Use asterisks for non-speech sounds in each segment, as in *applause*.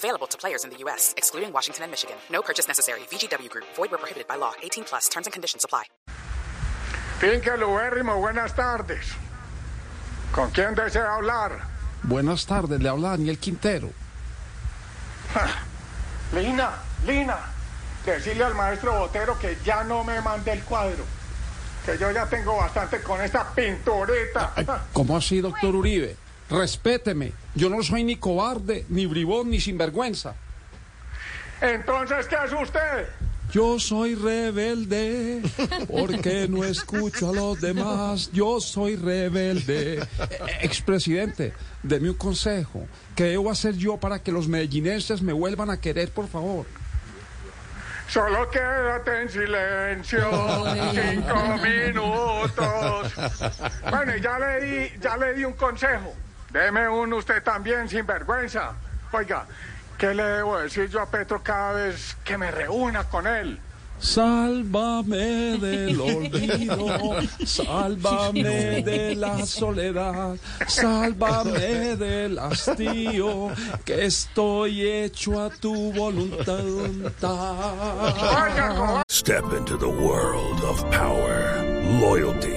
Available to players in the U.S., excluding Washington and Michigan. No purchase necessary. VGW Group. Void where prohibited by law. 18 plus. Terms and conditions apply. Finca Lubérrimo, buenas tardes. ¿Con quién desea hablar? Buenas tardes, le habla Daniel Quintero. Lina, Lina, decirle al maestro Botero que ya no me mande el cuadro. Que yo ya tengo bastante con esta pinturita. ¿Cómo así, doctor Uribe? Respéteme. Yo no soy ni cobarde, ni bribón, ni sinvergüenza. Entonces, ¿qué es usted? Yo soy rebelde porque no escucho a los demás. Yo soy rebelde. Eh, Expresidente, deme un consejo. ¿Qué debo hacer yo para que los medellinenses me vuelvan a querer, por favor? Solo quédate en silencio cinco minutos. Bueno, ya le di, ya le di un consejo. Deme uno usted también, sin vergüenza. Oiga, ¿qué le debo decir yo a Petro cada vez que me reúna con él? Sálvame del *laughs* olvido, sálvame de la soledad, sálvame del hastío, que estoy hecho a tu voluntad. Step into the world of power, loyalty,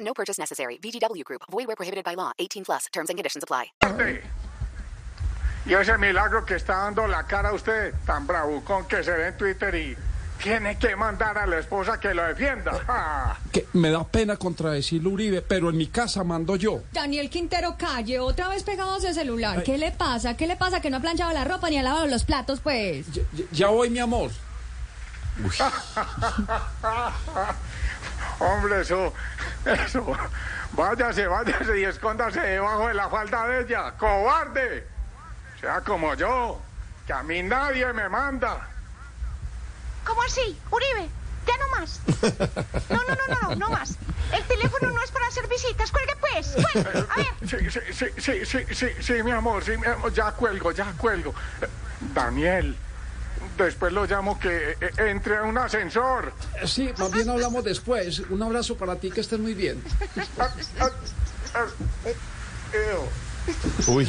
No purchase necessary. VGW Group. Void where prohibited by law. 18 plus. Terms and conditions apply. Y ese milagro que está dando la cara a usted, tan bravucón que se ve en Twitter y tiene que mandar a la esposa que lo defienda. Ah. Que me da pena contradecirle Uribe, pero en mi casa mando yo. Daniel Quintero, calle, otra vez pegados de celular. ¿Qué le pasa? ¿Qué le pasa que no ha planchado la ropa ni ha lavado los platos, pues? Ya, voy, mi amor. *laughs* Hombre, eso, eso. Váyase, váyase y escóndase debajo de la falda de ella. ¡Cobarde! Sea como yo, que a mí nadie me manda. ¿Cómo así? Uribe, ya no más. No, no, no, no, no, más. El teléfono no es para hacer visitas. Cuelgue pues. Cuelgue. A ver. Sí, sí, sí, sí, sí, sí, sí, mi amor, sí, mi amor, ya cuelgo, ya cuelgo. Daniel, después lo llamo que eh, entre a un ascensor. Eh, Sí, más bien hablamos después. Un abrazo para ti, que estés muy bien. Ah, ah, ah, eh. Uy.